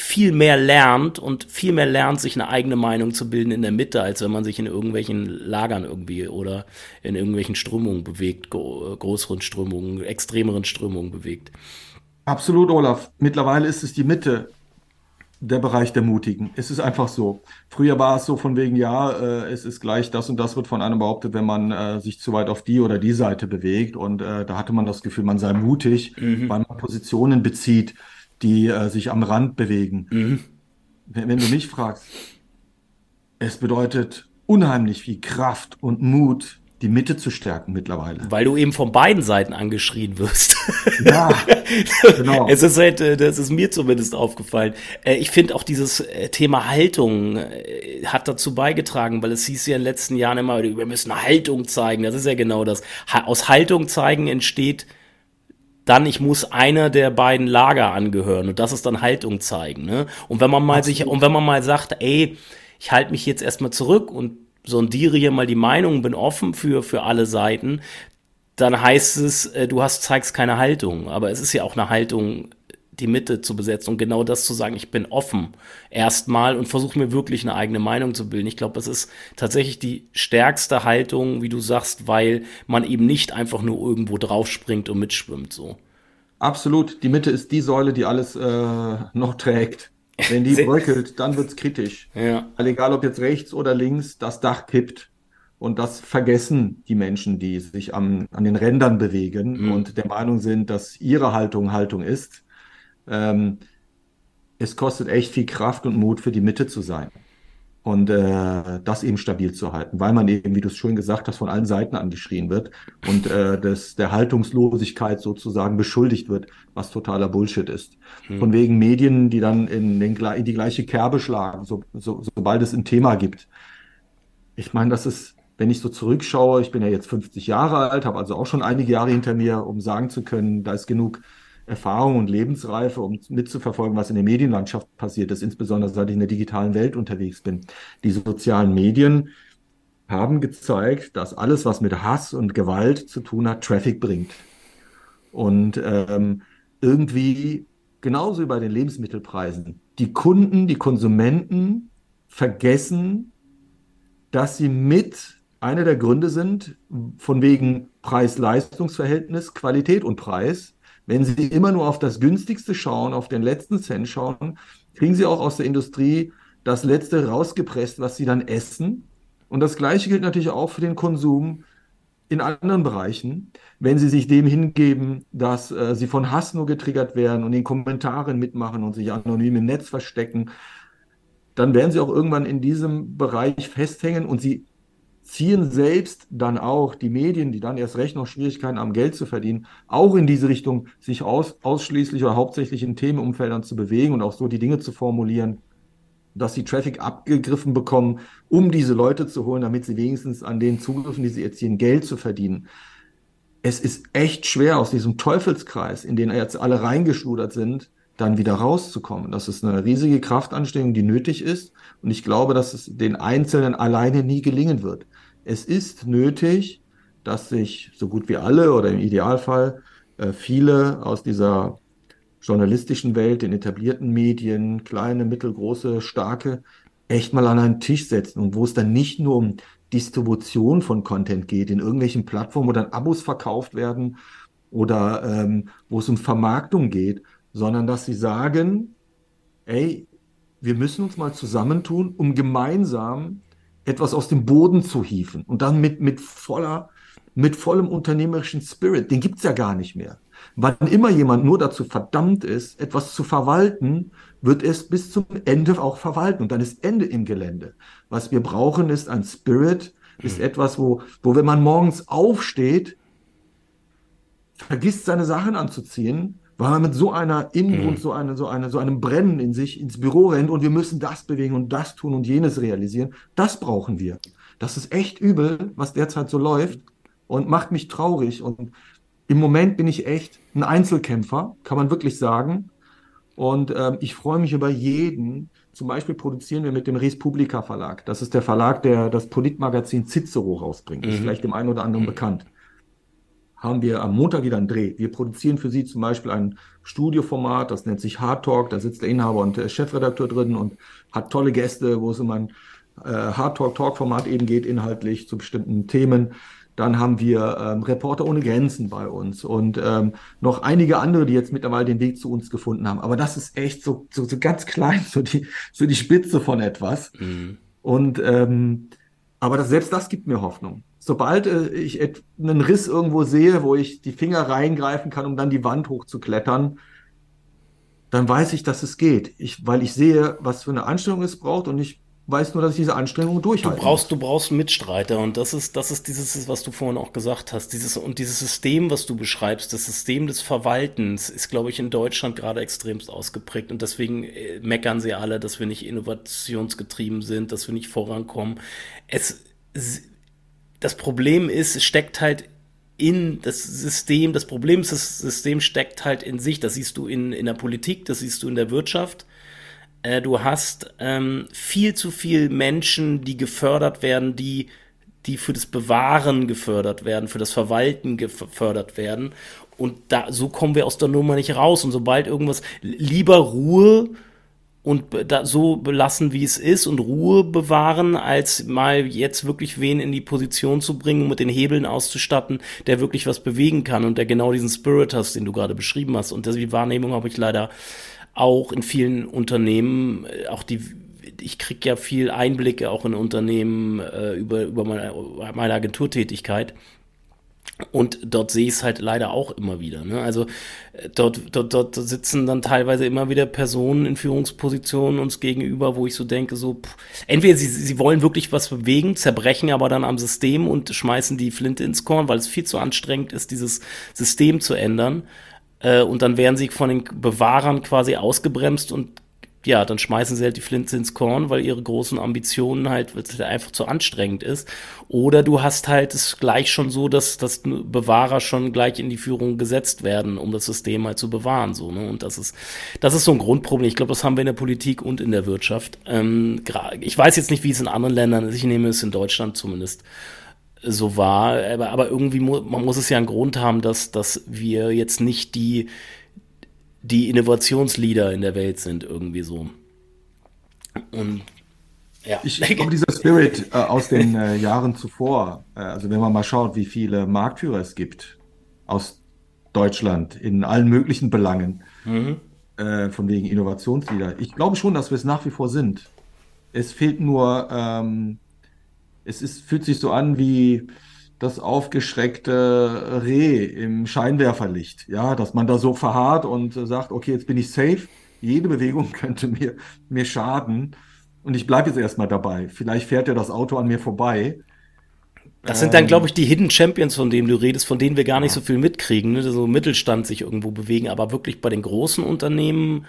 viel mehr lernt und viel mehr lernt, sich eine eigene Meinung zu bilden in der Mitte, als wenn man sich in irgendwelchen Lagern irgendwie oder in irgendwelchen Strömungen bewegt, größeren Strömungen, extremeren Strömungen bewegt. Absolut, Olaf. Mittlerweile ist es die Mitte, der Bereich der Mutigen. Es ist einfach so. Früher war es so von wegen, ja, äh, es ist gleich das und das wird von einem behauptet, wenn man äh, sich zu weit auf die oder die Seite bewegt. Und äh, da hatte man das Gefühl, man sei mutig, mhm. weil man Positionen bezieht die äh, sich am Rand bewegen. Mhm. Wenn, wenn, du mich fragst, es bedeutet unheimlich viel Kraft und Mut, die Mitte zu stärken mittlerweile. Weil du eben von beiden Seiten angeschrien wirst. Ja, genau. Es ist halt, äh, das ist mir zumindest aufgefallen. Äh, ich finde auch dieses äh, Thema Haltung hat dazu beigetragen, weil es hieß ja in den letzten Jahren immer, wir müssen Haltung zeigen. Das ist ja genau das. Aus Haltung zeigen entsteht dann ich muss einer der beiden Lager angehören und das ist dann Haltung zeigen. Ne? Und wenn man mal Absolut. sich und wenn man mal sagt, ey, ich halte mich jetzt erstmal zurück und sondiere hier mal die Meinung, bin offen für für alle Seiten, dann heißt es, äh, du hast zeigst keine Haltung. Aber es ist ja auch eine Haltung die Mitte zu besetzen und genau das zu sagen, ich bin offen erstmal und versuche mir wirklich eine eigene Meinung zu bilden. Ich glaube, das ist tatsächlich die stärkste Haltung, wie du sagst, weil man eben nicht einfach nur irgendwo draufspringt und mitschwimmt so. Absolut. Die Mitte ist die Säule, die alles äh, noch trägt. Wenn die bröckelt, dann wird es kritisch. Ja. Weil egal ob jetzt rechts oder links, das Dach kippt. Und das vergessen die Menschen, die sich am, an den Rändern bewegen mhm. und der Meinung sind, dass ihre Haltung Haltung ist. Ähm, es kostet echt viel Kraft und Mut, für die Mitte zu sein und äh, das eben stabil zu halten, weil man eben, wie du es schon gesagt hast, von allen Seiten angeschrien wird und äh, das, der Haltungslosigkeit sozusagen beschuldigt wird, was totaler Bullshit ist. Hm. Von wegen Medien, die dann in, den, in die gleiche Kerbe schlagen, so, so, sobald es ein Thema gibt. Ich meine, das ist, wenn ich so zurückschaue, ich bin ja jetzt 50 Jahre alt, habe also auch schon einige Jahre hinter mir, um sagen zu können, da ist genug Erfahrung und Lebensreife, um mitzuverfolgen, was in der Medienlandschaft passiert ist, insbesondere seit ich in der digitalen Welt unterwegs bin. Die sozialen Medien haben gezeigt, dass alles, was mit Hass und Gewalt zu tun hat, Traffic bringt. Und ähm, irgendwie genauso wie bei den Lebensmittelpreisen. Die Kunden, die Konsumenten vergessen, dass sie mit einer der Gründe sind, von wegen Preis-Leistungs-Verhältnis, Qualität und Preis. Wenn Sie immer nur auf das günstigste schauen, auf den letzten Cent schauen, kriegen Sie auch aus der Industrie das letzte rausgepresst, was Sie dann essen. Und das Gleiche gilt natürlich auch für den Konsum in anderen Bereichen, wenn sie sich dem hingeben, dass äh, sie von Hass nur getriggert werden und in Kommentaren mitmachen und sich anonym im Netz verstecken, dann werden sie auch irgendwann in diesem Bereich festhängen und sie ziehen selbst dann auch die Medien, die dann erst recht noch Schwierigkeiten haben, Geld zu verdienen, auch in diese Richtung, sich aus, ausschließlich oder hauptsächlich in Themenumfeldern zu bewegen und auch so die Dinge zu formulieren, dass sie Traffic abgegriffen bekommen, um diese Leute zu holen, damit sie wenigstens an den Zugriffen, die sie erzielen, Geld zu verdienen. Es ist echt schwer, aus diesem Teufelskreis, in den jetzt alle reingeschludert sind, dann wieder rauszukommen. Das ist eine riesige Kraftanstrengung, die nötig ist. Und ich glaube, dass es den Einzelnen alleine nie gelingen wird. Es ist nötig, dass sich so gut wie alle oder im Idealfall äh, viele aus dieser journalistischen Welt, den etablierten Medien, kleine, mittelgroße, starke, echt mal an einen Tisch setzen. Und wo es dann nicht nur um Distribution von Content geht, in irgendwelchen Plattformen, wo dann Abos verkauft werden oder ähm, wo es um Vermarktung geht, sondern dass sie sagen, ey, wir müssen uns mal zusammentun, um gemeinsam etwas aus dem Boden zu hieven und dann mit, mit voller, mit vollem unternehmerischen Spirit, den gibt's ja gar nicht mehr. Wann immer jemand nur dazu verdammt ist, etwas zu verwalten, wird es bis zum Ende auch verwalten. Und dann ist Ende im Gelände. Was wir brauchen, ist ein Spirit, ist mhm. etwas, wo, wo, wenn man morgens aufsteht, vergisst seine Sachen anzuziehen, weil man mit so einer Innen mhm. so, eine, so, eine, so einem Brennen in sich ins Büro rennt und wir müssen das bewegen und das tun und jenes realisieren. Das brauchen wir. Das ist echt übel, was derzeit so läuft und macht mich traurig. Und im Moment bin ich echt ein Einzelkämpfer, kann man wirklich sagen. Und ähm, ich freue mich über jeden. Zum Beispiel produzieren wir mit dem Res Publica Verlag. Das ist der Verlag, der das Politmagazin Cicero rausbringt. Mhm. Ist vielleicht dem einen oder anderen mhm. bekannt. Haben wir am Montag wieder einen Dreh. Wir produzieren für Sie zum Beispiel ein Studioformat, das nennt sich Hard Talk. Da sitzt der Inhaber und der Chefredakteur drin und hat tolle Gäste, wo es um ein äh, Hard Talk Talk Format eben geht, inhaltlich zu bestimmten Themen. Dann haben wir ähm, Reporter ohne Grenzen bei uns und ähm, noch einige andere, die jetzt mittlerweile den Weg zu uns gefunden haben. Aber das ist echt so, so, so ganz klein, so die, so die Spitze von etwas. Mhm. Und ähm, aber das, selbst das gibt mir Hoffnung. Sobald äh, ich einen Riss irgendwo sehe, wo ich die Finger reingreifen kann, um dann die Wand hochzuklettern, dann weiß ich, dass es geht. Ich, weil ich sehe, was für eine Anstellung es braucht und ich weiß nur, dass ich diese Anstrengungen durchhalte. Du brauchst, du brauchst Mitstreiter und das ist, das ist dieses, was du vorhin auch gesagt hast, dieses und dieses System, was du beschreibst, das System des Verwaltens ist, glaube ich, in Deutschland gerade extremst ausgeprägt und deswegen äh, meckern sie alle, dass wir nicht innovationsgetrieben sind, dass wir nicht vorankommen. Es, das Problem ist, es steckt halt in das System, das Problem ist, das System steckt halt in sich, das siehst du in, in der Politik, das siehst du in der Wirtschaft, äh, du hast ähm, viel zu viel Menschen, die gefördert werden, die die für das Bewahren gefördert werden, für das Verwalten gefördert werden. Und da, so kommen wir aus der Nummer nicht raus. Und sobald irgendwas, lieber Ruhe und da, so belassen, wie es ist und Ruhe bewahren, als mal jetzt wirklich wen in die Position zu bringen, mit den Hebeln auszustatten, der wirklich was bewegen kann und der genau diesen Spirit hast, den du gerade beschrieben hast. Und die Wahrnehmung habe ich leider auch in vielen Unternehmen, äh, auch die, ich kriege ja viel Einblicke auch in Unternehmen äh, über, über meine, meine Agenturtätigkeit. Und dort sehe ich es halt leider auch immer wieder. Ne? Also äh, dort, dort, dort sitzen dann teilweise immer wieder Personen in Führungspositionen uns gegenüber, wo ich so denke, so, pff, entweder sie, sie wollen wirklich was bewegen, zerbrechen aber dann am System und schmeißen die Flinte ins Korn, weil es viel zu anstrengend ist, dieses System zu ändern. Äh, und dann werden sie von den Bewahrern quasi ausgebremst und ja, dann schmeißen sie halt die Flinte ins Korn, weil ihre großen Ambitionen halt, weil es halt einfach zu anstrengend ist. Oder du hast halt es gleich schon so, dass, dass Bewahrer schon gleich in die Führung gesetzt werden, um das System halt zu bewahren, so, ne? Und das ist, das ist so ein Grundproblem. Ich glaube, das haben wir in der Politik und in der Wirtschaft. Ähm, ich weiß jetzt nicht, wie es in anderen Ländern ist. Ich nehme es in Deutschland zumindest so war, aber, aber irgendwie, mu man muss es ja einen Grund haben, dass, dass wir jetzt nicht die, die Innovationsleader in der Welt sind, irgendwie so. Und ja. Ich glaube, dieser Spirit äh, aus den äh, Jahren zuvor, äh, also wenn man mal schaut, wie viele Marktführer es gibt aus Deutschland in allen möglichen Belangen, mhm. äh, von wegen Innovationsleader, ich glaube schon, dass wir es nach wie vor sind. Es fehlt nur, ähm, es ist, fühlt sich so an wie, das aufgeschreckte Reh im Scheinwerferlicht. Ja, dass man da so verharrt und sagt, okay, jetzt bin ich safe. Jede Bewegung könnte mir, mir schaden. Und ich bleibe jetzt erstmal dabei. Vielleicht fährt ja das Auto an mir vorbei. Das sind dann, glaube ich, die Hidden Champions, von denen du redest, von denen wir gar nicht so viel mitkriegen, ne? so Mittelstand sich irgendwo bewegen, aber wirklich bei den großen Unternehmen.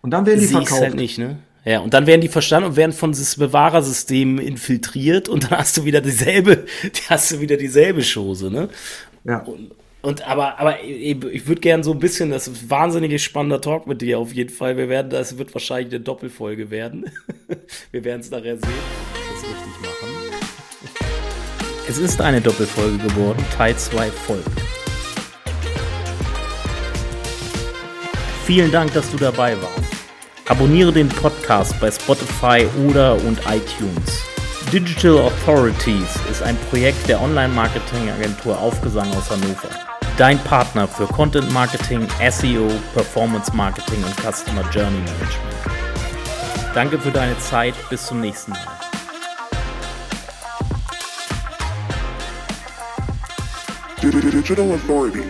Und dann werden die verkauft. Halt nicht, ne? Ja, und dann werden die verstanden und werden von dieses Bewahrersystem infiltriert und dann hast du wieder dieselbe, hast du wieder dieselbe Chose, ne? Ja. Und, und aber, aber ich würde gerne so ein bisschen, das ist ein wahnsinnig spannender Talk mit dir auf jeden Fall. Wir werden, das wird wahrscheinlich eine Doppelfolge werden. Wir werden es nachher sehen, das richtig machen. Es ist eine Doppelfolge geworden, Teil 2 folgt. Vielen Dank, dass du dabei warst. Abonniere den Podcast bei Spotify oder und iTunes. Digital Authorities ist ein Projekt der Online-Marketing-Agentur Aufgesang aus Hannover. Dein Partner für Content Marketing, SEO, Performance Marketing und Customer Journey Management. Danke für deine Zeit. Bis zum nächsten Mal. Digital Authority.